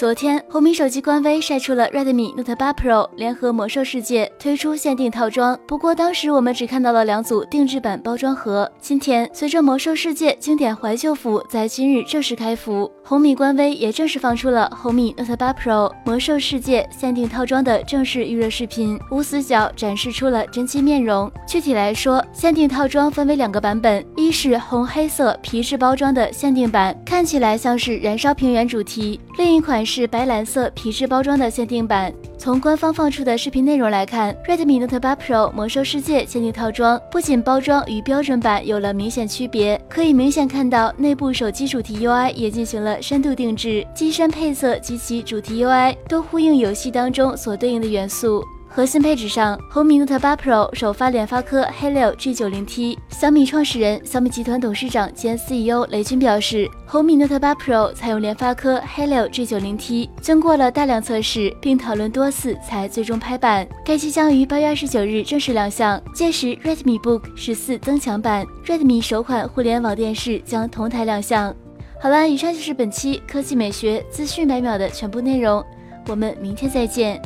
昨天，红米手机官微晒出了 Redmi Note 8 Pro 联合魔兽世界推出限定套装，不过当时我们只看到了两组定制版包装盒。今天，随着魔兽世界经典怀旧服在今日正式开服，红米官微也正式放出了红米 Note 8 Pro 魔兽世界限定套装的正式预热视频，无死角展示出了真机面容。具体来说，限定套装分为两个版本，一是红黑色皮质包装的限定版，看起来像是燃烧平原主题；另一款是是白蓝色皮质包装的限定版。从官方放出的视频内容来看，Redmi Note 8 Pro 魔兽世界限定套装不仅包装与标准版有了明显区别，可以明显看到内部手机主题 UI 也进行了深度定制，机身配色及其主题 UI 都呼应游戏当中所对应的元素。核心配置上，红米 Note 8 Pro 首发联发科 Helio G90T。小米创始人、小米集团董事长兼 CEO 雷军表示，红米 Note 8 Pro 采用联发科 Helio G90T，经过了大量测试并讨论多次才最终拍板。该机将于八月二十九日正式亮相，届时 Redmi Book 十四增强版、Redmi 首款互联网电视将同台亮相。好了，以上就是本期科技美学资讯百秒的全部内容，我们明天再见。